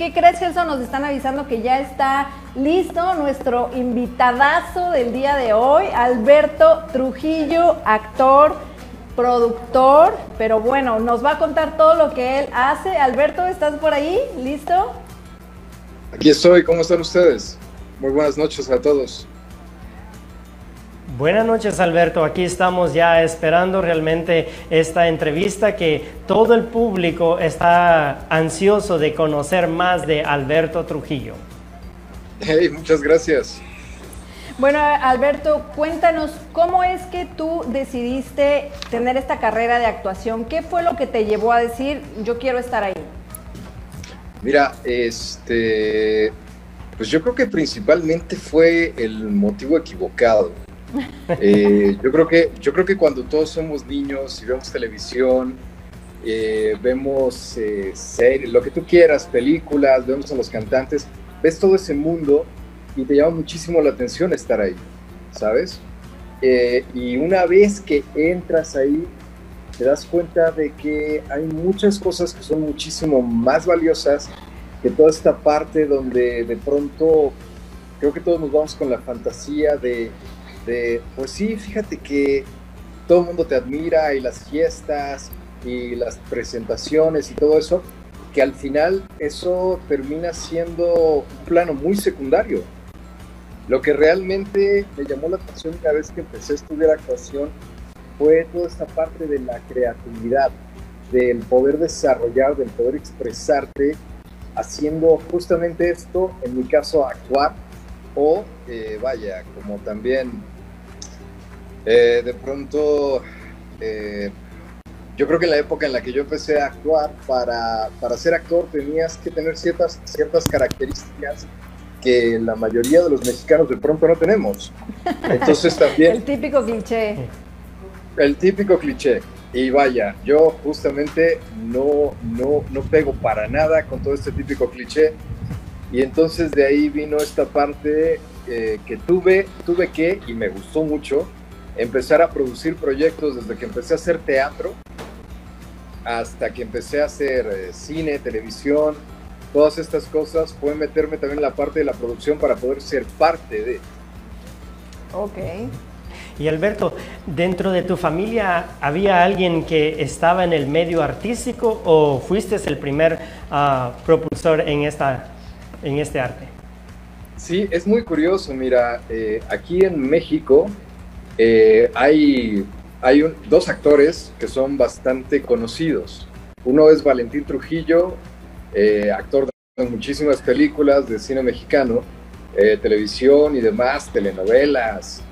qué crees, Gelson? Nos están avisando que ya está listo nuestro invitadazo del día de hoy, Alberto Trujillo, actor, productor, pero bueno, nos va a contar todo lo que él hace. Alberto, ¿estás por ahí? ¿Listo? Aquí estoy, ¿cómo están ustedes? Muy buenas noches a todos. Buenas noches Alberto, aquí estamos ya esperando realmente esta entrevista que todo el público está ansioso de conocer más de Alberto Trujillo. Hey, muchas gracias. Bueno, Alberto, cuéntanos cómo es que tú decidiste tener esta carrera de actuación. ¿Qué fue lo que te llevó a decir yo quiero estar ahí? Mira, este, pues yo creo que principalmente fue el motivo equivocado. Eh, yo, creo que, yo creo que cuando todos somos niños y vemos televisión, eh, vemos eh, series, lo que tú quieras, películas, vemos a los cantantes, ves todo ese mundo y te llama muchísimo la atención estar ahí, ¿sabes? y una vez que entras ahí, te das cuenta de que hay muchas cosas que son muchísimo más valiosas que toda esta parte donde de pronto creo que todos nos vamos con la fantasía de pues sí, fíjate que todo el mundo te admira y las fiestas y las presentaciones y todo eso, que al final eso termina siendo un plano muy secundario. Lo que realmente me llamó la atención cada vez que empecé a estudiar actuación fue toda esta parte de la creatividad, del poder desarrollar, del poder expresarte haciendo justamente esto, en mi caso actuar, o eh, vaya, como también eh, de pronto, eh, yo creo que en la época en la que yo empecé a actuar, para, para ser actor tenías que tener ciertas, ciertas características que la mayoría de los mexicanos de pronto no tenemos. Entonces también... el típico cliché. El típico cliché. Y vaya, yo justamente no, no, no pego para nada con todo este típico cliché. Y entonces de ahí vino esta parte eh, que tuve, tuve que, y me gustó mucho, empezar a producir proyectos desde que empecé a hacer teatro hasta que empecé a hacer eh, cine, televisión, todas estas cosas, fue meterme también en la parte de la producción para poder ser parte de. Ok. Y Alberto, dentro de tu familia había alguien que estaba en el medio artístico o fuiste el primer ah, propulsor en, esta, en este arte? Sí, es muy curioso. Mira, eh, aquí en México eh, hay, dos actores que son bastante conocidos. Uno es Valentín Trujillo, eh, actor de muchísimas películas de cine mexicano, eh, televisión y demás, telenovelas.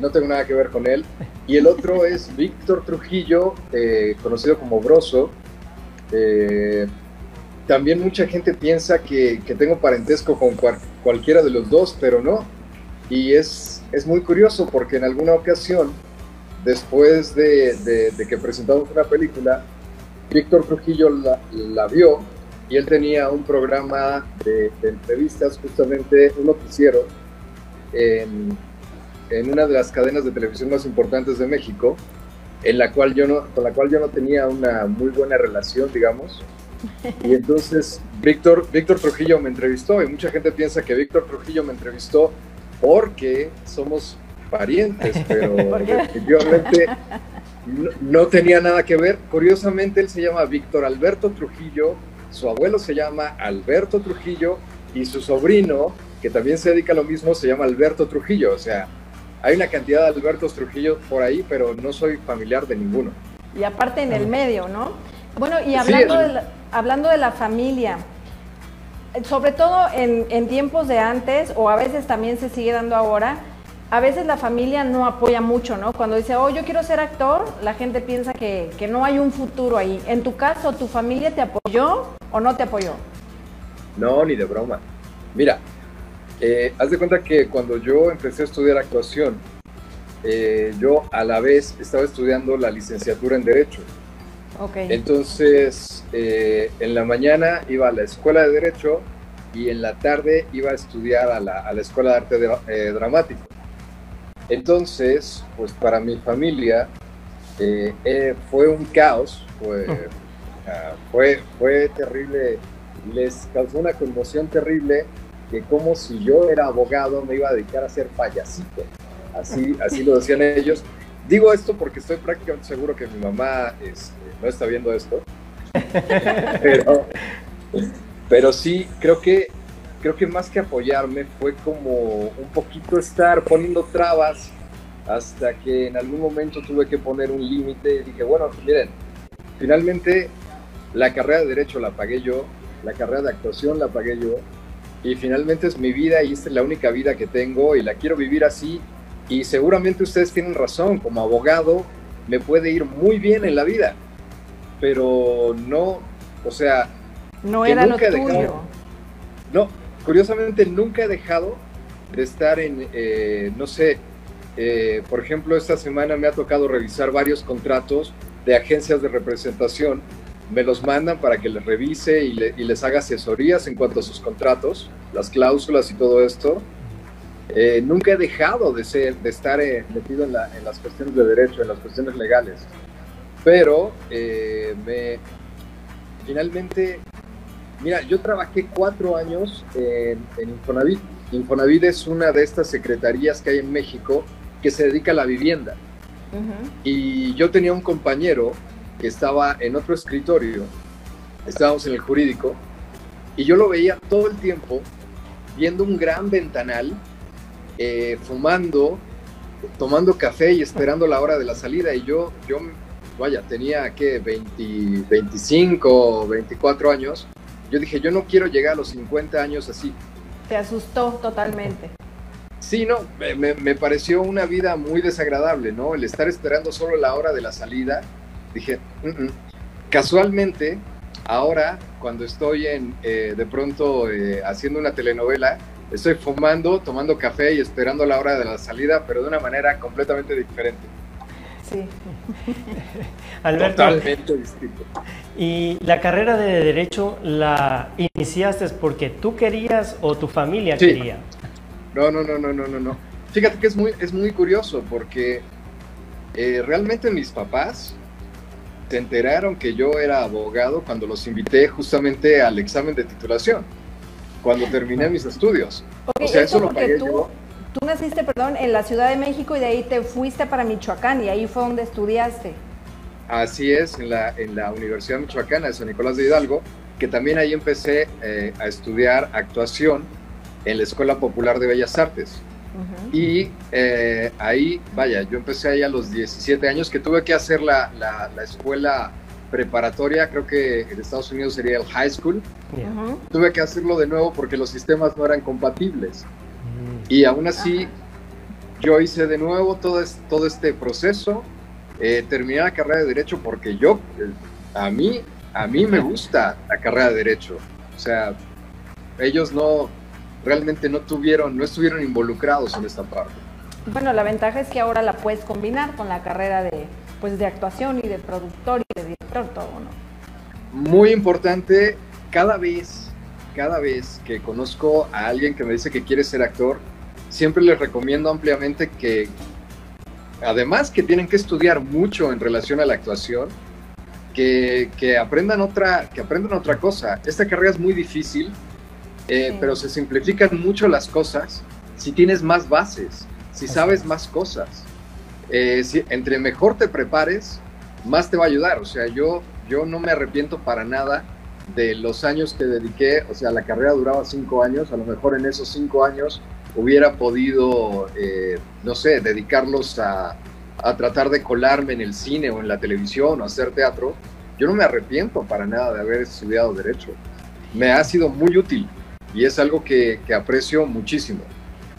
no tengo nada que ver con él. Y el otro es Víctor Trujillo, conocido como Broso. también mucha gente piensa que, tengo parentesco con cualquiera de los dos, pero no. Y es es muy curioso porque en alguna ocasión, después de, que presentamos una película, Víctor Trujillo la, vio y él tenía un programa de, entrevistas, justamente un noticiero, en, una de las cadenas de televisión más importantes de México, en la cual yo no, con la cual yo no tenía una muy buena relación, digamos. Y entonces Víctor, Víctor Trujillo me entrevistó y mucha gente piensa que Víctor Trujillo me entrevistó porque somos parientes, pero definitivamente no, tenía nada que ver. Curiosamente, él se llama Víctor Alberto Trujillo, su abuelo se llama Alberto Trujillo y su sobrino, que también se dedica a lo mismo, se llama Alberto Trujillo. O sea, hay una cantidad de Albertos Trujillo por ahí, pero no soy familiar de ninguno. Y aparte en el medio, ¿no? Bueno, y hablando, de, hablando de la familia, sobre todo en, tiempos de antes, o a veces también se sigue dando ahora, a veces la familia no apoya mucho, ¿no? Cuando dice, oh, yo quiero ser actor, la gente piensa que, no hay un futuro ahí. En tu caso, ¿tu familia te apoyó o no te apoyó? No, ni de broma. Mira, eh, haz de cuenta que cuando yo empecé a estudiar actuación, eh, yo a la vez estaba estudiando la licenciatura en Derecho. Entonces, eh, en la mañana iba a la escuela de Derecho y en la tarde iba a estudiar a la, Escuela de Arte eh, Dramático. Entonces, pues para mi familia eh, fue un caos, fue, fue, fue terrible les causó una conmoción terrible que como si yo era abogado me iba a dedicar a ser payasito. Así, así lo decían ellos. Digo esto porque estoy prácticamente seguro que mi mamá este, no está viendo esto. pero, pero sí, creo que, creo que más que apoyarme fue como un poquito estar poniendo trabas hasta que en algún momento tuve que poner un límite y dije, bueno, miren, finalmente la carrera de derecho la pagué yo, la carrera de actuación la pagué yo, y finalmente es mi vida y esta es la única vida que tengo y la quiero vivir así. Y seguramente ustedes tienen razón, como abogado me puede ir muy bien en la vida, pero no, o sea... No era lo tuyo. no, curiosamente nunca he dejado de estar en, eh, no sé, eh, por ejemplo, esta semana me ha tocado revisar varios contratos de agencias de representación me los mandan para que les revise y, les haga asesorías en cuanto a sus contratos, las cláusulas y todo esto. Eh, nunca he dejado de, ser, de estar eh, metido en, las cuestiones de derecho, en las cuestiones legales. Pero eh, me, finalmente, mira, yo trabajé cuatro años en, en Infonavit. Infonavit es una de estas secretarías que hay en México que se dedica a la vivienda. Y yo tenía un compañero que estaba en otro escritorio, estábamos en el jurídico, y yo lo veía todo el tiempo viendo un gran ventanal, eh, fumando, tomando café y esperando la hora de la salida. Y yo, yo vaya, tenía que 20, 25, 24 años. Yo dije, yo no quiero llegar a los 50 años así. Te asustó totalmente. Sí, no, me, me, pareció una vida muy desagradable, ¿no? El estar esperando solo la hora de la salida dije, casualmente, ahora cuando estoy en, eh, de pronto eh, haciendo una telenovela, estoy fumando, tomando café y esperando la hora de la salida, pero de una manera completamente diferente. Sí. Alberto, Totalmente distinto. ¿Y la carrera de Derecho la iniciaste porque tú querías o tu familia quería? No, no, no, no, no, no, no. Fíjate que es muy, es muy curioso porque eh, realmente mis papás se enteraron que yo era abogado cuando los invité justamente al examen de titulación, cuando terminé mis estudios. o sea, eso, lo pagué tú, yo. Tú naciste, perdón, en la Ciudad de México y de ahí te fuiste para Michoacán y ahí fue donde estudiaste. Así es, en la, en la Universidad Michoacana de San Nicolás de Hidalgo, que también ahí empecé eh, a estudiar actuación en la Escuela Popular de Bellas Artes. Y eh, ahí, vaya, yo empecé ahí a los 17 años que tuve que hacer la, la, escuela preparatoria, creo que en Estados Unidos sería el high school. Tuve que hacerlo de nuevo porque los sistemas no eran compatibles. Mm. Y aún así, yo hice de nuevo todo, todo este proceso. Eh, terminé la carrera de Derecho porque yo, eh, a mí, a mí me gusta la carrera de Derecho. O sea, ellos no, realmente no tuvieron, no estuvieron involucrados en esta parte. Bueno, la ventaja es que ahora la puedes combinar con la carrera de, pues, de actuación y de productor y de director, todo, ¿no? Muy importante, cada vez, cada vez que conozco a alguien que me dice que quiere ser actor, siempre les recomiendo ampliamente que, además que tienen que estudiar mucho en relación a la actuación, que, que, aprendan otra, que aprendan otra cosa. Esta carrera es muy difícil, eh, pero se simplifican mucho las cosas si tienes más bases, si sabes más cosas. Eh, si, entre mejor te prepares, más te va a ayudar. O sea, yo, yo no me arrepiento para nada de los años que dediqué. O sea, la carrera duraba cinco años. A lo mejor en esos cinco años hubiera podido, eh, no sé, dedicarlos a, a tratar de colarme en el cine o en la televisión o hacer teatro. Yo no me arrepiento para nada de haber estudiado derecho. Me ha sido muy útil y es algo que, aprecio muchísimo.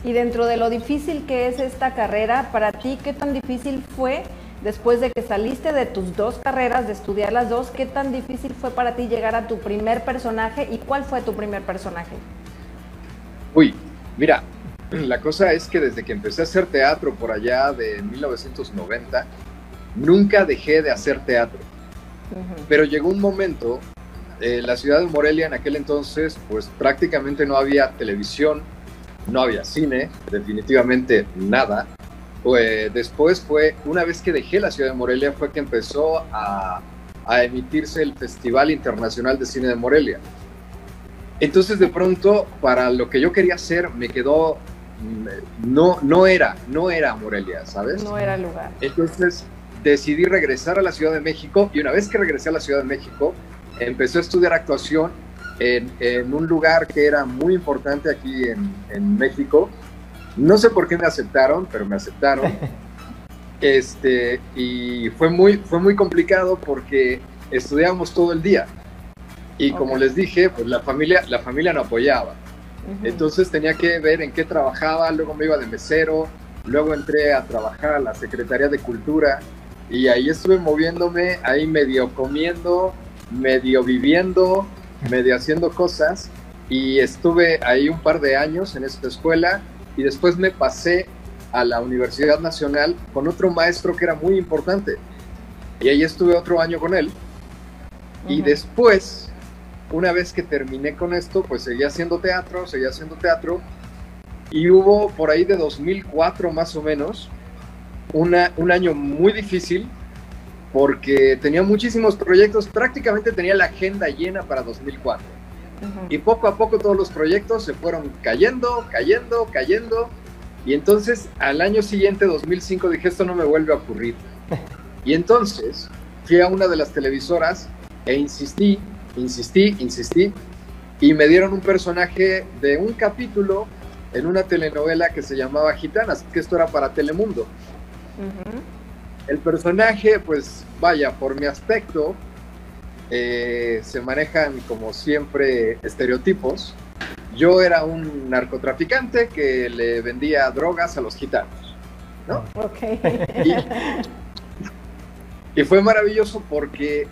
Y dentro de lo difícil que es esta carrera, para ti, ¿qué tan difícil fue después de que saliste de tus dos carreras, de estudiar las dos, qué tan difícil fue para ti llegar a tu primer personaje y cuál fue tu primer personaje? Uy, mira, la cosa es que desde que empecé a hacer teatro por allá de 1990, nunca dejé de hacer teatro. Pero llegó un momento eh, la ciudad de Morelia en aquel entonces, pues prácticamente no había televisión, no había cine, definitivamente nada. Pues después fue, una vez que dejé la ciudad de Morelia, fue que empezó a, emitirse el Festival Internacional de Cine de Morelia. Entonces de pronto, para lo que yo quería hacer, me quedó, mm, no, no era, no era Morelia, ¿sabes? No era el lugar. Entonces decidí regresar a la Ciudad de México y una vez que regresé a la Ciudad de México, empecé a estudiar actuación en, en un lugar que era muy importante aquí en, en, México. No sé por qué me aceptaron, pero me aceptaron. Este, y fue muy, fue muy complicado porque estudiábamos todo el día. Y como les dije, pues la familia, la familia no apoyaba. Entonces tenía que ver en qué trabajaba, luego me iba de mesero, luego entré a trabajar a la Secretaría de Cultura y ahí estuve moviéndome, ahí medio comiendo, medio viviendo, medio haciendo cosas y estuve ahí un par de años en esta escuela y después me pasé a la Universidad Nacional con otro maestro que era muy importante. Y ahí estuve otro año con él. Y después una vez que terminé con esto pues seguía haciendo teatro, seguía haciendo teatro. Y hubo por ahí de 2004 más o menos una, un año muy difícil porque tenía muchísimos proyectos, prácticamente tenía la agenda llena para 2004. Y poco a poco todos los proyectos se fueron cayendo, cayendo, cayendo. Y entonces al año siguiente, 2005, dije, esto no me vuelve a ocurrir. Y entonces fui a una de las televisoras e insistí, insistí, insistí. Y me dieron un personaje de un capítulo en una telenovela que se llamaba Gitanas, que esto era para Telemundo. El personaje, pues vaya, por mi aspecto, eh, se manejan como siempre estereotipos. Yo era un narcotraficante que le vendía drogas a los gitanos, ¿no? Ok. Y, fue maravilloso porque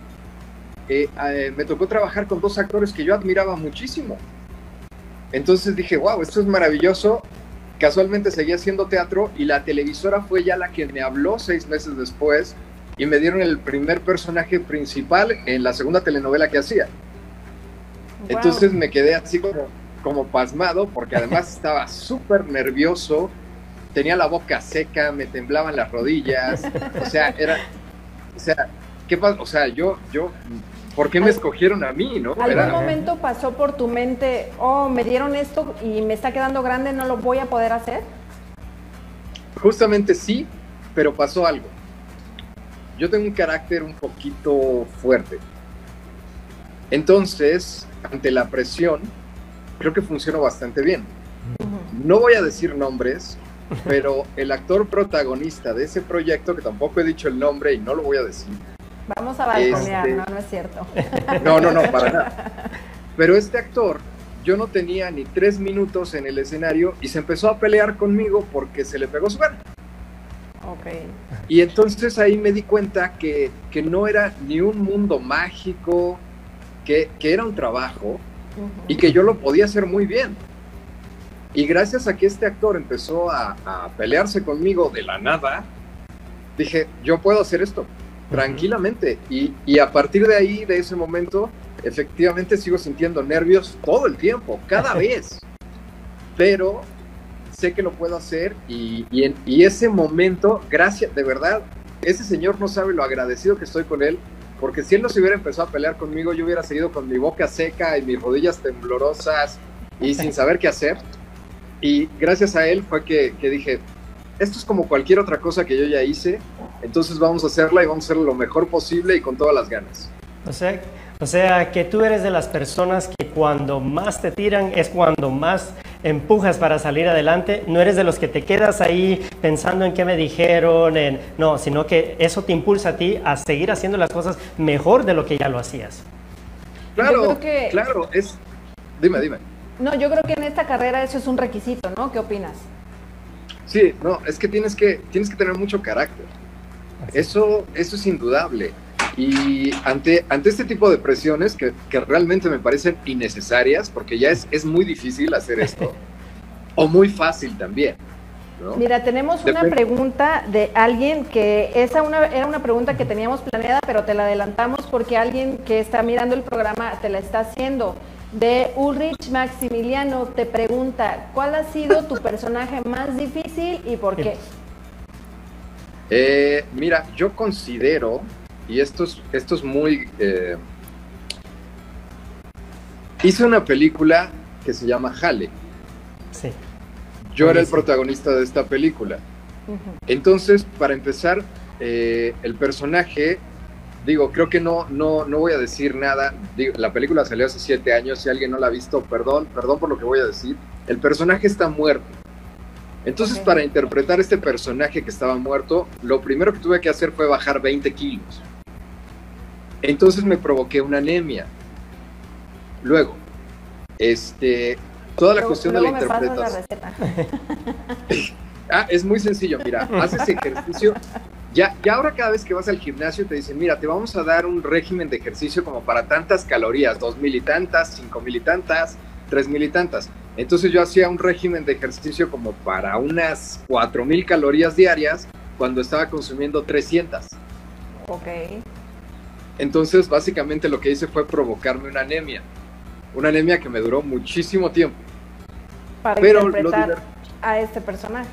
eh, eh, me tocó trabajar con dos actores que yo admiraba muchísimo. Entonces dije, wow, esto es maravilloso casualmente seguía haciendo teatro y la televisora fue ya la que me habló seis meses después y me dieron el primer personaje principal en la segunda telenovela que hacía. Entonces me quedé así como, como pasmado porque además estaba súper nervioso, tenía la boca seca, me temblaban las rodillas, o sea, era, o sea, ¿qué pasa? O sea, yo, yo ¿por qué me escogieron a mí, no? ¿Algún momento pasó por tu mente, oh, me dieron esto y me está quedando grande, no lo voy a poder hacer? Justamente sí, pero pasó algo. Yo tengo un carácter un poquito fuerte. Entonces, ante la presión, creo que funcionó bastante bien. No voy a decir nombres, pero el actor protagonista de ese proyecto, que tampoco he dicho el nombre y no lo voy a decir, Vamos a balconear, este, no, no es cierto. No, no, no, para nada. Pero este actor, yo no tenía ni tres minutos en el escenario y se empezó a pelear conmigo porque se le pegó su gana. Ok. Y entonces ahí me di cuenta que, que no era ni un mundo mágico, que, que era un trabajo y que yo lo podía hacer muy bien. Y gracias a que este actor empezó a, a pelearse conmigo de la nada, dije, yo puedo hacer esto tranquilamente. Y, y, a partir de ahí, de ese momento, efectivamente sigo sintiendo nervios todo el tiempo, cada vez. Pero sé que lo puedo hacer y, y, en, y ese momento, gracias, de verdad, ese señor no sabe lo agradecido que estoy con él, porque si él no se hubiera empezado a pelear conmigo, yo hubiera seguido con mi boca seca y mis rodillas temblorosas y sin saber qué hacer. Y gracias a él fue que, que dije, esto es como cualquier otra cosa que yo ya hice, entonces vamos a hacerla y vamos a hacerlo lo mejor posible y con todas las ganas. O sea, o sea, que tú eres de las personas que cuando más te tiran es cuando más empujas para salir adelante. No eres de los que te quedas ahí pensando en qué me dijeron, en, no, sino que eso te impulsa a ti a seguir haciendo las cosas mejor de lo que ya lo hacías. Claro, claro, es... Dime, dime. No, yo creo que en esta carrera eso es un requisito, ¿no? ¿Qué opinas? Sí, no, es que tienes que, tienes que tener mucho carácter. Eso, eso es indudable. Y ante, ante este tipo de presiones que, que realmente me parecen innecesarias, porque ya es, es muy difícil hacer esto, o muy fácil también. Mira, tenemos una pregunta de alguien que esa una, era una pregunta que teníamos planeada, pero te la adelantamos porque alguien que está mirando el programa te la está haciendo de Ulrich Maximiliano te pregunta, ¿cuál ha sido tu personaje más difícil y por qué? Eh, mira, yo considero, y esto es, esto es muy... Eh, hice una película que se llama Jale. Sí. Yo era el protagonista de esta película. Entonces, para empezar, eh, el personaje, digo, creo que no, no, no voy a decir nada. la película salió hace siete años. Si alguien no la ha visto, perdón, perdón por lo que voy a decir. El personaje está muerto. Entonces, para interpretar este personaje que estaba muerto, lo primero que tuve que hacer fue bajar 20 kilos. Entonces me provoqué una anemia. Luego, este, toda la cuestión de la interpretación. ah, es muy sencillo, mira, haces ejercicio. Ya, ya ahora cada vez que vas al gimnasio te dicen, mira, te vamos a dar un régimen de ejercicio como para tantas calorías, dos mil y tantas, cinco mil y tantas, tres mil y tantas. Entonces yo hacía un régimen de ejercicio como para unas cuatro mil calorías diarias cuando estaba consumiendo 300. Ok. Entonces básicamente lo que hice fue provocarme una anemia. Una anemia que me duró muchísimo tiempo. Para interpretar a este personaje.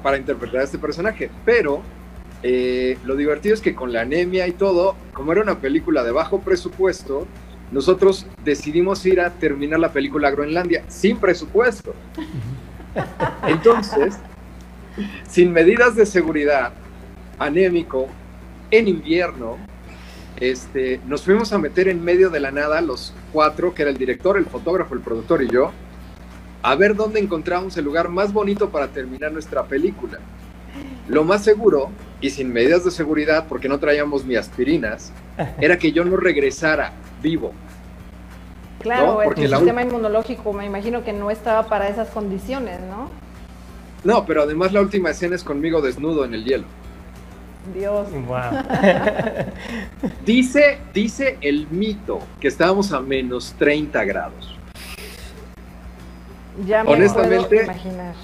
Para interpretar a este personaje. Pero eh, lo divertido es que con la anemia y todo, como era una película de bajo presupuesto, nosotros decidimos ir a terminar la película a Groenlandia sin presupuesto. Entonces, sin medidas de seguridad, anémico, en invierno, este, nos fuimos a meter en medio de la nada, los cuatro, que era el director, el fotógrafo, el productor y yo, a ver dónde encontramos el lugar más bonito para terminar nuestra película. Lo más seguro, y sin medidas de seguridad, porque no traíamos ni aspirinas, era que yo no regresara vivo. Claro, porque el sistema inmunológico me imagino que no estaba para esas condiciones, ¿no? No, pero además la última escena es conmigo desnudo en el hielo. Dios. Wow. dice, dice el mito que estábamos a menos 30 grados. Ya me Honestamente, imaginar.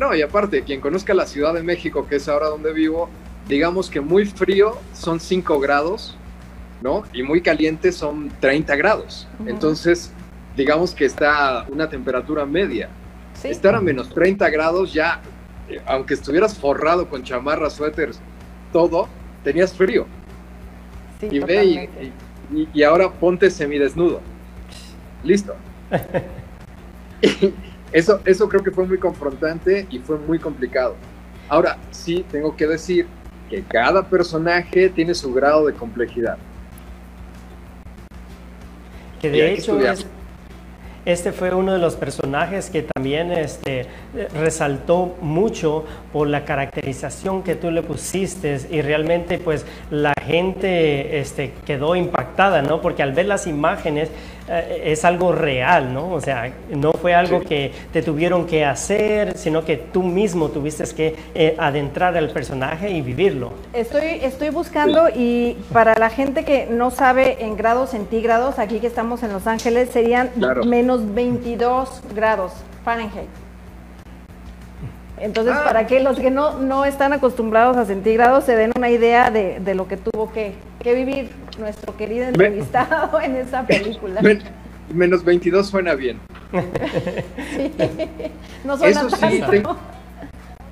No, y aparte, quien conozca la Ciudad de México, que es ahora donde vivo, digamos que muy frío son 5 grados ¿no? Y muy caliente son 30 grados. Entonces, digamos que está una temperatura media. Estar a menos 30 grados ya, eh, aunque estuvieras forrado con chamarras, suéteres, todo, tenías frío. y ve y, ahora ponte semidesnudo. Listo. eso, eso creo que fue muy confrontante y fue muy complicado. Ahora, sí tengo que decir que cada personaje tiene su grado de complejidad. Que de hecho este fue uno de los personajes que también este, resaltó mucho por la caracterización que tú le pusiste y realmente pues la gente este, quedó impactada, ¿no? Porque al ver las imágenes es algo real, ¿no? O sea, no fue algo que te tuvieron que hacer, sino que tú mismo tuviste que eh, adentrar al personaje y vivirlo. Estoy, estoy buscando y para la gente que no sabe en grados centígrados, aquí que estamos en Los Ángeles, serían menos 22 grados Fahrenheit. Entonces, ah. para que los que no, no están acostumbrados a centígrados se den una idea de, de lo que tuvo que, que, vivir nuestro querido entrevistado en esa película. menos 22 suena bien. no suena eso, sí,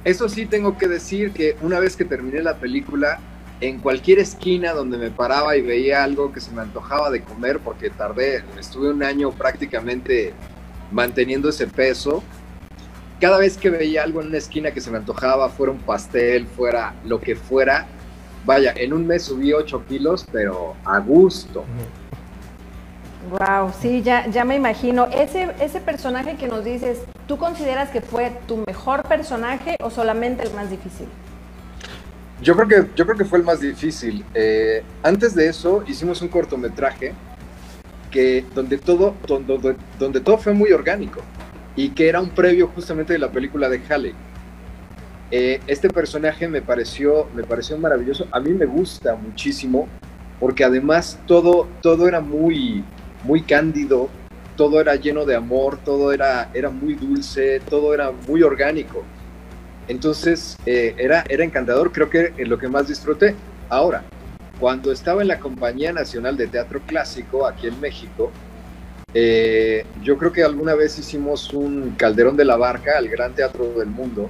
eso sí tengo que decir que una vez que terminé la película, en cualquier esquina donde me paraba y veía algo que se me antojaba de comer, porque tardé, estuve un año prácticamente manteniendo ese peso, cada vez que veía algo en una esquina que se me antojaba, fuera un pastel, fuera lo que fuera, vaya, en un mes subí 8 kilos, pero a gusto. Wow, sí, ya, ya me imagino. Ese, ese personaje que nos dices, ¿tú consideras que fue tu mejor personaje o solamente el más difícil? Yo creo que, yo creo que fue el más difícil. Eh, antes de eso hicimos un cortometraje que donde todo, donde, donde todo fue muy orgánico y que era un previo justamente de la película de Halley. Eh, este personaje me pareció, me pareció maravilloso. A mí me gusta muchísimo porque además todo, todo era muy, muy cándido, todo era lleno de amor, todo era, era muy dulce, todo era muy orgánico. Entonces eh, era, era encantador, creo que es lo que más disfruté. Ahora, cuando estaba en la Compañía Nacional de Teatro Clásico aquí en México, eh, yo creo que alguna vez hicimos un Calderón de la Barca, al Gran Teatro del Mundo,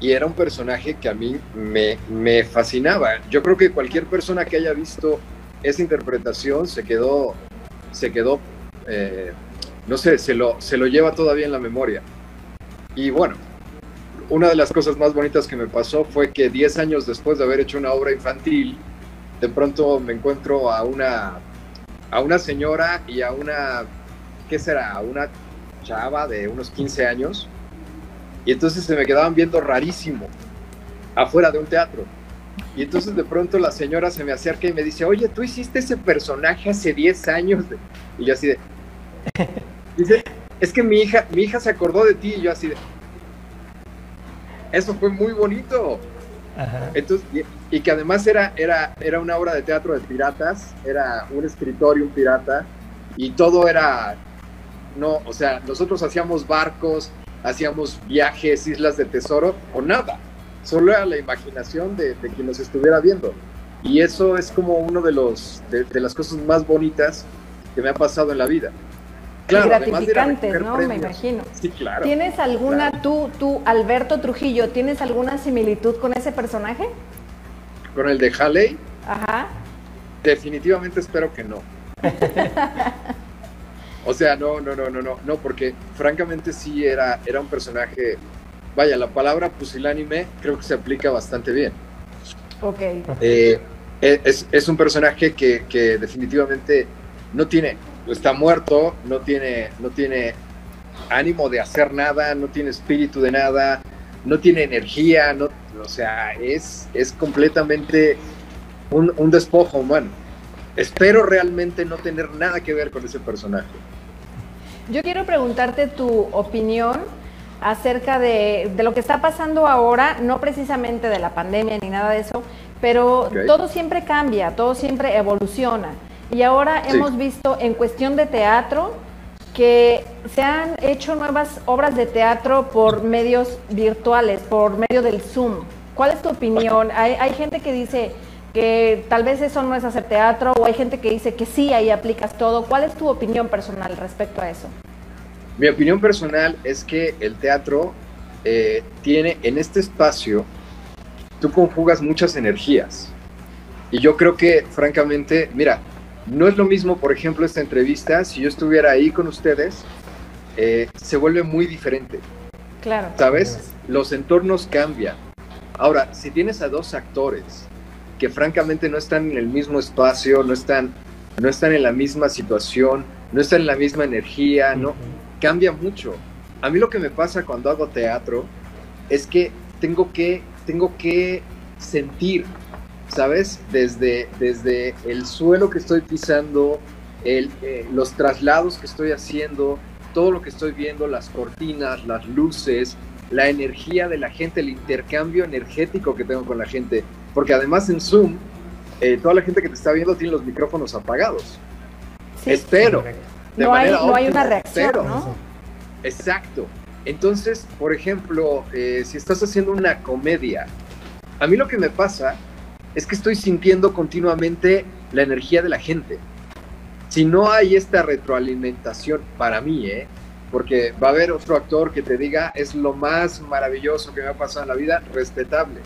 y era un personaje que a mí me, fascinaba. Yo creo que cualquier persona que haya visto esa interpretación se quedó, se quedó eh, no sé, se lo, se lo lleva todavía en la memoria. Y bueno, una de las cosas más bonitas que me pasó fue que 10 años después de haber hecho una obra infantil, de pronto me encuentro a una, a una señora y a una, ¿qué será? A una chava de unos 15 años. Y entonces se me quedaban viendo rarísimo afuera de un teatro. Y entonces de pronto la señora se me acerca y me dice, oye, tú hiciste ese personaje hace 10 años. Y yo así de... Dice, es que mi hija, mi hija se acordó de ti y yo así de... Eso fue muy bonito. Entonces, y, que además era, era, era una obra de teatro de piratas, era un escritor y un pirata, y todo era, no, o sea, nosotros hacíamos barcos, hacíamos viajes, islas de tesoro, o nada, solo era la imaginación de, quien nos estuviera viendo. Y eso es como uno de, los, de las cosas más bonitas que me ha pasado en la vida gratificantes, ¿no? Me imagino. Sí, claro. ¿Tienes alguna, tú, tú, Alberto Trujillo, ¿tienes alguna similitud con ese personaje? ¿Con el de Halley? Ajá. Definitivamente espero que no. o sea, no, no, no, no, no, no, porque francamente sí era, era un personaje, vaya, la palabra pusilánime creo que se aplica bastante bien. Ok. Eh, es, es, un personaje que, que definitivamente no tiene está muerto, no tiene, no tiene ánimo de hacer nada, no tiene espíritu de nada, no tiene energía, no, o sea, es, es completamente un, un despojo humano. Espero realmente no tener nada que ver con ese personaje. Yo quiero preguntarte tu opinión acerca de, de, lo que está pasando ahora, no precisamente de la pandemia ni nada de eso, pero todo siempre cambia, todo siempre evoluciona. Y ahora hemos visto en cuestión de teatro que se han hecho nuevas obras de teatro por medios virtuales, por medio del Zoom. ¿Cuál es tu opinión? Hay, hay gente que dice que tal vez eso no es hacer teatro o hay gente que dice que sí, ahí aplicas todo. ¿Cuál es tu opinión personal respecto a eso? Mi opinión personal es que el teatro eh, tiene en este espacio, tú conjugas muchas energías. Y yo creo que, francamente, mira, no es lo mismo, por ejemplo, esta entrevista, si yo estuviera ahí con ustedes, eh, se vuelve muy diferente. Claro. ¿Sabes? Los entornos cambian. Ahora, si tienes a dos actores que francamente no están en el mismo espacio, no están, no están en la misma situación, no están en la misma energía, ¿no? Cambia mucho. A mí lo que me pasa cuando hago teatro es que tengo que, tengo que sentir ¿sabes? Desde, desde el suelo que estoy pisando, el, eh, los traslados que estoy haciendo, todo lo que estoy viendo, las cortinas, las luces, la energía de la gente, el intercambio energético que tengo con la gente. Porque además en Zoom, eh, toda la gente que te está viendo tiene los micrófonos apagados. Espero. no, hay, no hay, una reacción, ¿no? Exacto. Entonces, por ejemplo, eh, si estás haciendo una comedia, a mí lo que me pasa es que estoy sintiendo continuamente la energía de la gente. Si no hay esta retroalimentación para mí, ¿eh? porque va a haber otro actor que te diga es lo más maravilloso que me ha pasado en la vida, respetable.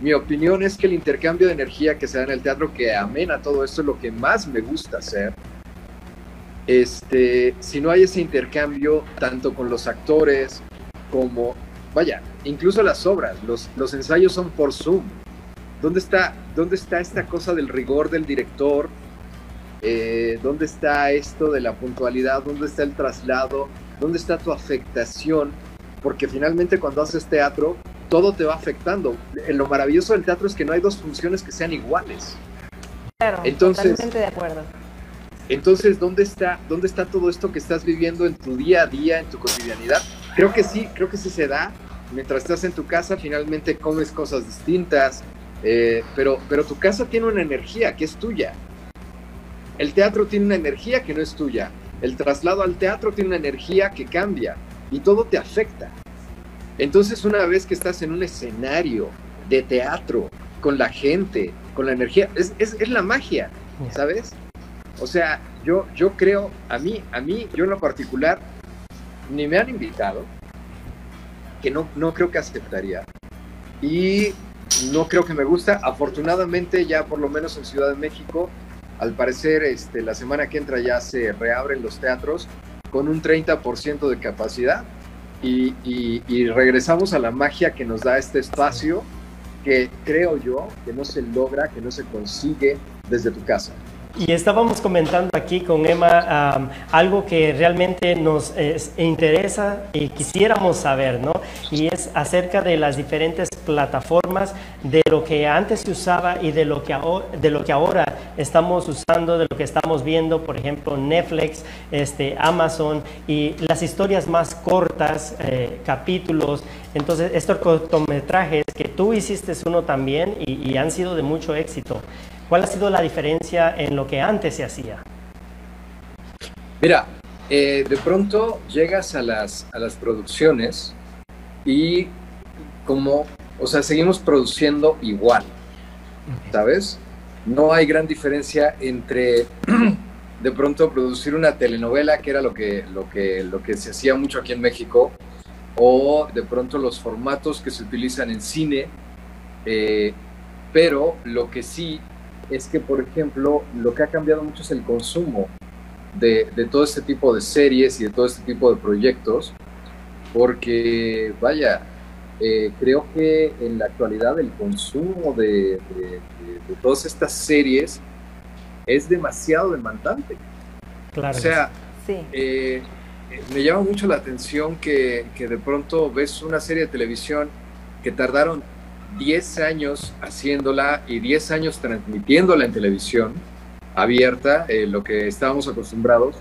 Mi opinión es que el intercambio de energía que se da en el teatro, que amena todo esto, es lo que más me gusta hacer. Este, si no hay ese intercambio, tanto con los actores como, vaya, incluso las obras, los, los ensayos son por Zoom ¿Dónde está, dónde está esta cosa del rigor del director? Eh, ¿Dónde está esto de la puntualidad? ¿Dónde está el traslado? ¿Dónde está tu afectación? Porque finalmente cuando haces teatro, todo te va afectando. Lo maravilloso del teatro es que no hay dos funciones que sean iguales. Claro, entonces, totalmente de acuerdo. Entonces, ¿dónde está, ¿dónde está todo esto que estás viviendo en tu día a día, en tu cotidianidad? Creo que sí, creo que sí se da. Mientras estás en tu casa, finalmente comes cosas distintas, eh, pero, pero tu casa tiene una energía que es tuya. El teatro tiene una energía que no es tuya. El traslado al teatro tiene una energía que cambia y todo te afecta. Entonces una vez que estás en un escenario de teatro, con la gente, con la energía, es, es, la magia, ¿sabes? O sea, yo, yo creo, a mí, a mí, yo en lo particular, ni me han invitado, que no, no creo que aceptaría. Y no creo que me gusta. Afortunadamente ya por lo menos en Ciudad de México al parecer este, la semana que entra ya se reabren los teatros con un 30% de capacidad y, y, regresamos a la magia que nos da este espacio que creo yo que no se logra, que no se consigue desde tu casa. Y estábamos comentando aquí con Emma algo que realmente nos interesa y quisiéramos saber, ¿no? Y es acerca de las diferentes plataformas, de lo que antes se usaba y de lo que ahora, de lo que ahora estamos usando, de lo que estamos viendo, por ejemplo, Netflix, este, Amazon y las historias más cortas, eh, capítulos. Entonces, estos cortometrajes que tú hiciste uno también y han sido de mucho éxito. ¿Cuál ha sido la diferencia en lo que antes se hacía? Mira, eh, de pronto llegas a las, a las producciones y como, o sea, seguimos produciendo igual, ¿sabes? No hay gran diferencia entre de pronto producir una telenovela, que era lo que, lo que, lo que se hacía mucho aquí en México, o de pronto los formatos que se utilizan en cine, eh, pero lo que sí es que, por ejemplo, lo que ha cambiado mucho es el consumo de, todo este tipo de series y de todo este tipo de proyectos, porque, vaya, eh, creo que en la actualidad el consumo de, todas estas series es demasiado demandante. Claro. O sea, eh, me llama mucho la atención que, que de pronto ves una serie de televisión que tardaron 10 años haciéndola y 10 años transmitiéndola en televisión abierta, eh, lo que estábamos acostumbrados.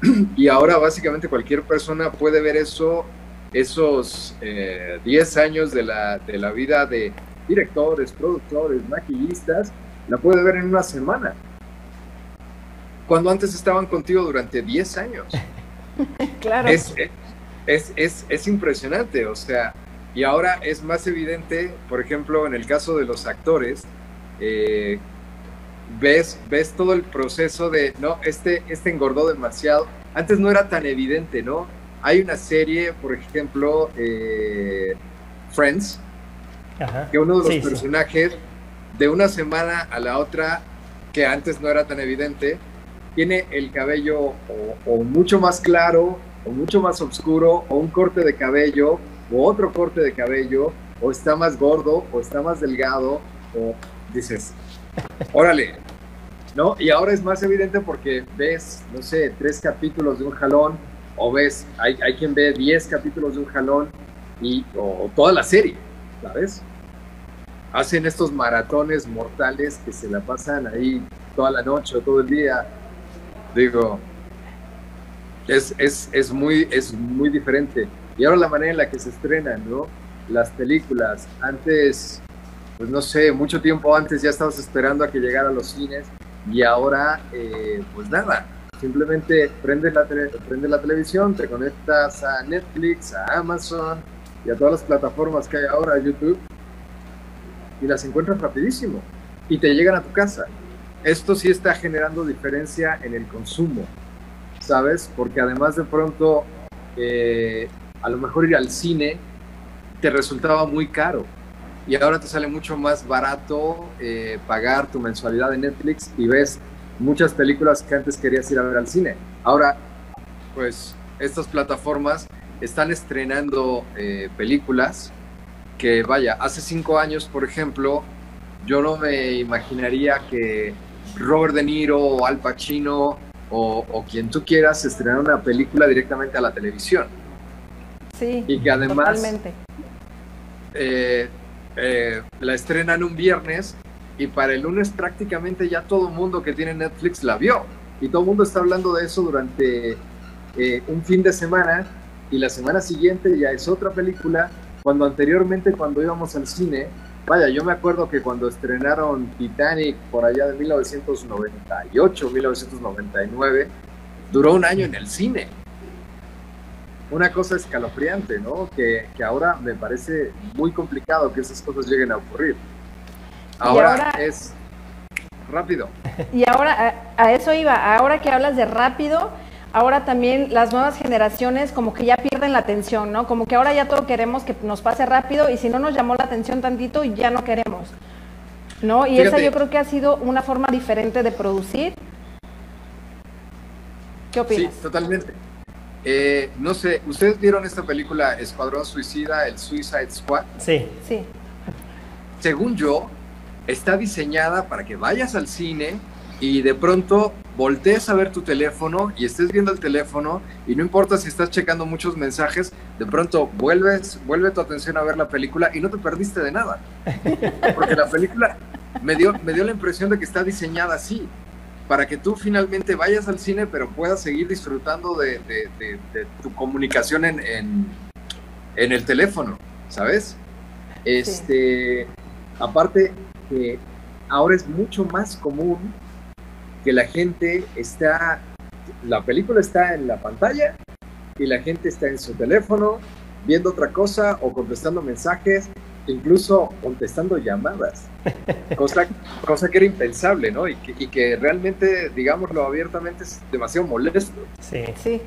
Y ahora básicamente cualquier persona puede ver eso, esos 10 eh, años de la, de la vida de directores, productores, maquillistas, la puede ver en una semana. Cuando antes estaban contigo durante 10 años. claro. Es, es, es, es impresionante, o sea, y ahora es más evidente, por ejemplo, en el caso de los actores, eh, ves, ves todo el proceso de, no, este, este engordó demasiado. Antes no era tan evidente, ¿no? Hay una serie, por ejemplo, eh, Friends, que uno de los personajes de una semana a la otra, que antes no era tan evidente, tiene el cabello o, o mucho más claro, o mucho más oscuro, o un corte de cabello o otro corte de cabello, o está más gordo, o está más delgado, o dices, órale, ¿no? Y ahora es más evidente porque ves, no sé, tres capítulos de un jalón, o ves, hay, hay quien ve diez capítulos de un jalón, y, o, toda la serie, ¿sabes? Hacen estos maratones mortales que se la pasan ahí toda la noche o todo el día. Digo, es, es, es, muy, es muy diferente. Y ahora la manera en la que se estrenan, ¿no? Las películas. Antes, pues no sé, mucho tiempo antes ya estabas esperando a que llegara a los cines y ahora, eh, pues nada, simplemente prendes la, prendes la televisión, te conectas a Netflix, a Amazon y a todas las plataformas que hay ahora, a YouTube, y las encuentras rapidísimo y te llegan a tu casa. Esto sí está generando diferencia en el consumo, ¿sabes? Porque además de pronto eh, a lo mejor ir al cine te resultaba muy caro y ahora te sale mucho más barato eh, pagar tu mensualidad de Netflix y ves muchas películas que antes querías ir a ver al cine. Ahora, pues estas plataformas están estrenando eh, películas que, vaya, hace cinco años, por ejemplo, yo no me imaginaría que Robert De Niro o Al Pacino o, o quien tú quieras estrenara una película directamente a la televisión y que además eh, eh, la estrenan un viernes y para el lunes prácticamente ya todo el mundo que tiene Netflix la vio. Y todo el mundo está hablando de eso durante eh, un fin de semana y la semana siguiente ya es otra película, cuando anteriormente cuando íbamos al cine, vaya, yo me acuerdo que cuando estrenaron Titanic por allá de 1998, 1999, duró un año en el cine una cosa escalofriante, ¿no? Que, ahora me parece muy complicado que esas cosas lleguen a ocurrir. Ahora, es rápido. Y ahora, a, eso iba, ahora que hablas de rápido, ahora también las nuevas generaciones como que ya pierden la atención, ¿no? Como que ahora ya todo queremos que nos pase rápido y si no nos llamó la atención tantito, ya no queremos. ¿no? Y esa yo creo que ha sido una forma diferente de producir. ¿Qué opinas? Sí, totalmente. Eh, no sé, ¿ustedes vieron esta película Escuadrón Suicida, el Suicide Squad? Sí. Sí. Según yo, está diseñada para que vayas al cine y de pronto voltees a ver tu teléfono y estés viendo el teléfono y no importa si estás checando muchos mensajes, de pronto vuelves, vuelve tu atención a ver la película y no te perdiste de nada. Porque la película me dio, me dio la impresión de que está diseñada así, para que tú finalmente vayas al cine pero puedas seguir disfrutando de, tu comunicación en, en, el teléfono, ¿sabes? Este, aparte que ahora es mucho más común que la gente está, la película está en la pantalla y la gente está en su teléfono viendo otra cosa o contestando mensajes, incluso contestando llamadas, cosa, cosa que era impensable, ¿no? Y que, y que realmente, digámoslo abiertamente, es demasiado molesto. Sí. Sí.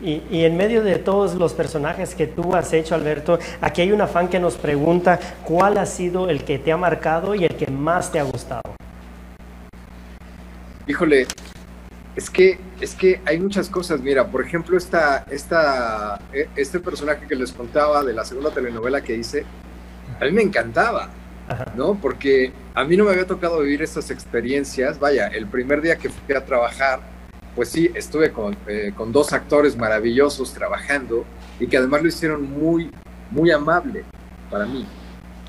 Y, y, en medio de todos los personajes que tú has hecho, Alberto, aquí hay una fan que nos pregunta cuál ha sido el que te ha marcado y el que más te ha gustado. Híjole, es que, es que hay muchas cosas. Mira, por ejemplo, esta, esta, e, este personaje que les contaba de la segunda telenovela que hice, a mí me encantaba, ¿no? Porque a mí no me había tocado vivir estas experiencias. Vaya, el primer día que fui a trabajar, pues sí, estuve con, eh, con dos actores maravillosos trabajando y que además lo hicieron muy, muy amable para mí,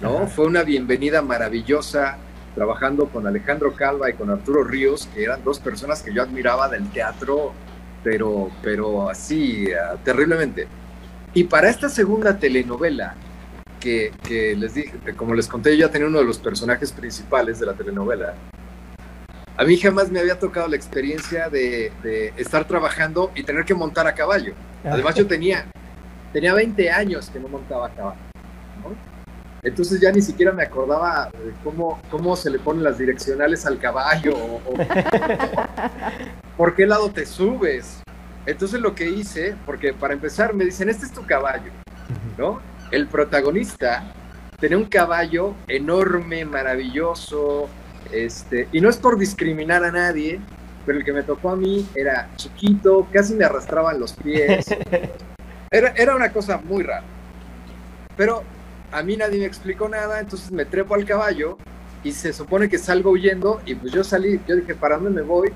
¿no? Fue una bienvenida maravillosa trabajando con Alejandro Calva y con Arturo Ríos, que eran dos personas que yo admiraba del teatro, pero, pero así, eh, terriblemente. Y para esta segunda telenovela, que, les dije, como les conté, yo ya tenía uno de los personajes principales de la telenovela. A mí jamás me había tocado la experiencia de, de estar trabajando y tener que montar a caballo. Además, yo tenía, tenía 20 años que no montaba a caballo. Entonces ya ni siquiera me acordaba cómo, cómo se le ponen las direccionales al caballo o, por qué lado te subes. Entonces lo que hice, porque para empezar me dicen, este es tu caballo, ¿no? El protagonista tenía un caballo enorme, maravilloso, este, y no es por discriminar a nadie, pero el que me tocó a mí era chiquito, casi me arrastraban los pies. Era, era una cosa muy rara. Pero a mí nadie me explicó nada, entonces me trepo al caballo y se supone que salgo huyendo y pues yo salí, yo dije, ¿para dónde me voy?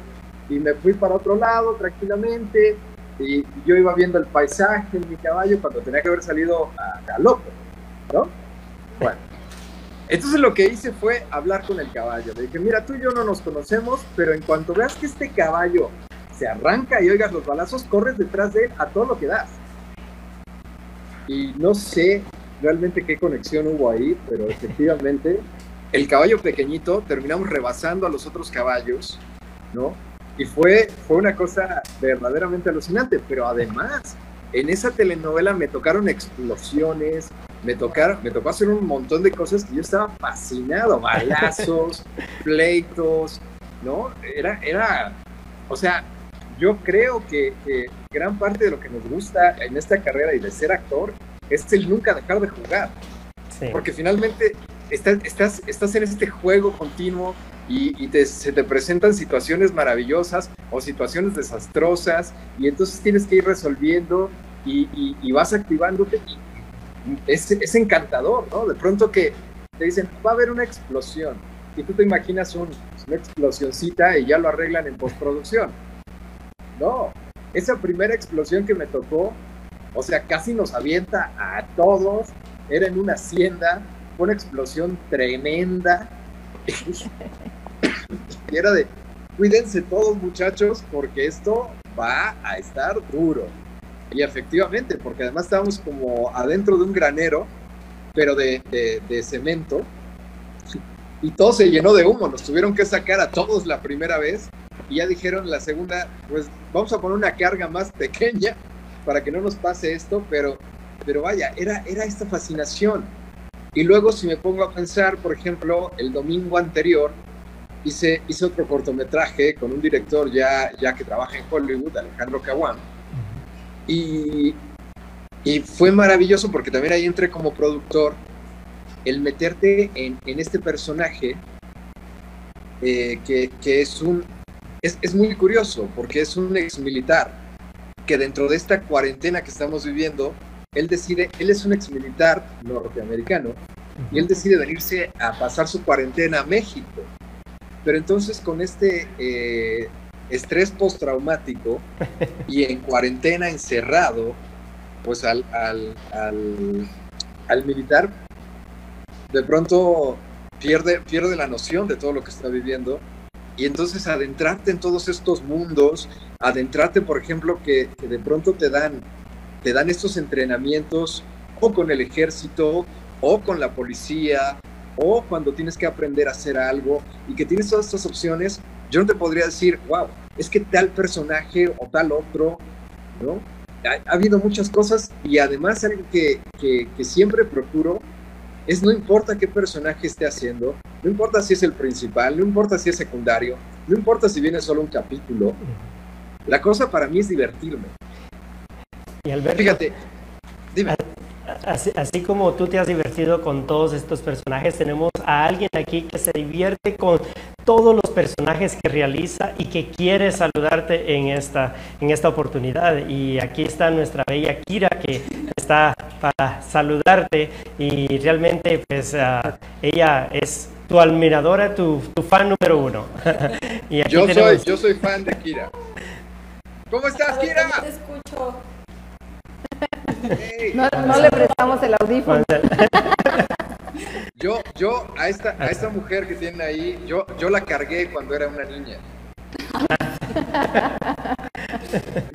Y me fui para otro lado tranquilamente y yo iba viendo el paisaje en mi caballo cuando tenía que haber salido a galope, ¿no? Bueno, entonces lo que hice fue hablar con el caballo. Le dije, mira, tú y yo no nos conocemos, pero en cuanto veas que este caballo se arranca y oigas los balazos, corres detrás de él a todo lo que das. Y no sé realmente qué conexión hubo ahí, pero efectivamente el caballo pequeñito terminamos rebasando a los otros caballos, ¿no? Y fue, fue una cosa verdaderamente alucinante, pero además en esa telenovela me tocaron explosiones, me tocaron, me tocó hacer un montón de cosas que yo estaba fascinado, balazos, pleitos, ¿no? Era, era, o sea, yo creo que, que gran parte de lo que nos gusta en esta carrera y de ser actor es el nunca dejar de jugar. Porque finalmente estás, estás, estás en este juego continuo y, se te presentan situaciones maravillosas o situaciones desastrosas y entonces tienes que ir resolviendo y, vas activándote y es, es, encantador, ¿no? De pronto que te dicen, va a haber una explosión y tú te imaginas un, una explosioncita y ya lo arreglan en postproducción. No, esa primera explosión que me tocó o sea, casi nos avienta a todos. Era en una hacienda, fue una explosión tremenda. y era de, cuídense todos muchachos, porque esto va a estar duro. Y efectivamente, porque además estábamos como adentro de un granero, pero de, de cemento, y todo se llenó de humo. Nos tuvieron que sacar a todos la primera vez, y ya dijeron la segunda, pues vamos a poner una carga más pequeña para que no nos pase esto, pero, pero vaya, era, era esta fascinación. Y luego si me pongo a pensar, por ejemplo, el domingo anterior hice, hice otro cortometraje con un director ya, ya que trabaja en Hollywood, Alejandro Caguán, y, y fue maravilloso porque también ahí entré como productor. El meterte en, este personaje eh, que, es un... Es, es muy curioso porque es un ex militar que dentro de esta cuarentena que estamos viviendo, él decide, él es un ex militar norteamericano y él decide venirse a pasar su cuarentena a México. Pero entonces con este eh, estrés postraumático y en cuarentena encerrado, pues al, al, al, militar de pronto pierde, pierde la noción de todo lo que está viviendo y entonces adentrarte en todos estos mundos, adentrarte, por ejemplo, que, de pronto te dan, te dan estos entrenamientos o con el ejército o con la policía o cuando tienes que aprender a hacer algo y que tienes todas estas opciones, yo no te podría decir, wow, es que tal personaje o tal otro, ¿no? Ha, habido muchas cosas y además algo que, que, que siempre procuro es no importa qué personaje esté haciendo, no importa si es el principal, no importa si es secundario, no importa si viene solo un capítulo, la cosa para mí es divertirme. Y Alberto, Fíjate, dime. Así, como tú te has divertido con todos estos personajes, tenemos a alguien aquí que se divierte con todos los personajes que realiza y que quiere saludarte en esta, en esta oportunidad. Y aquí está nuestra bella Kira que está para saludarte y realmente pues ah, ella es tu admiradora, tu, tu fan número uno. y yo, soy, yo soy fan de Kira. ¿Cómo estás, Kira? Te escucho. No, le prestamos el audífono. Yo, yo a esta, a esta mujer que tiene ahí, yo, yo la cargué cuando era una niña.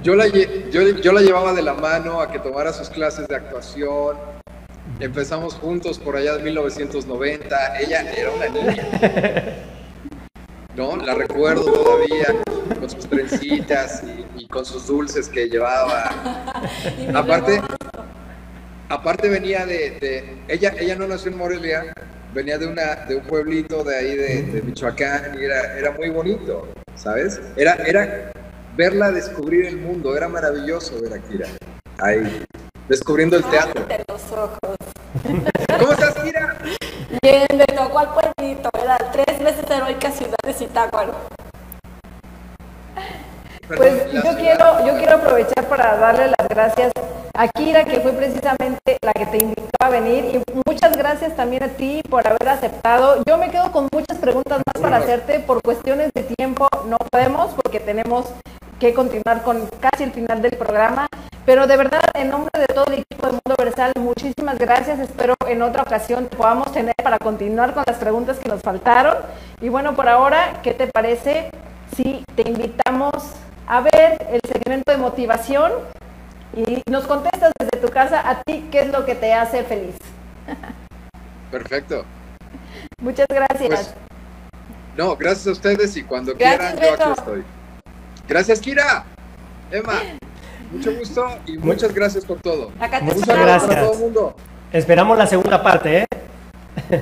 Yo la, yo, yo la llevaba de la mano a que tomara sus clases de actuación. Empezamos juntos por allá de 1990. Ella era una niña. ¿No? La recuerdo todavía con sus trencitas y, con sus dulces que llevaba. aparte, aparte venía de, ella, ella no nació en Morelia, venía de una, de un pueblito de ahí de, Michoacán y era, era muy bonito, ¿sabes? Era, era verla descubrir el mundo, era maravilloso ver a Kira ahí, descubriendo el teatro. Bien, me tocó al pueblito, ¿verdad? Tres veces heroica ciudad de Zitácuaro. Pues yo quiero, yo quiero aprovechar para darle las gracias a Kira, que fue precisamente la que te invitó a venir, y muchas gracias también a ti por haber aceptado. Yo me quedo con muchas preguntas más para hacerte, por cuestiones de tiempo no podemos, porque tenemos que continuar con casi el final del programa. Pero de verdad, en nombre de todo el equipo de Mundo Versal, muchísimas gracias. Espero en otra ocasión podamos tener para continuar con las preguntas que nos faltaron. Y bueno, por ahora, ¿qué te parece si te invitamos a ver el segmento de motivación y nos contestas desde tu casa a ti qué es lo que te hace feliz? Perfecto. Muchas gracias. Pues, no, gracias a ustedes y cuando quieran yo aquí estoy. Gracias, Kira. Emma, mucho gusto y muchas gracias por todo. muchas gracias. Todo mundo. Esperamos la segunda parte, ¿eh?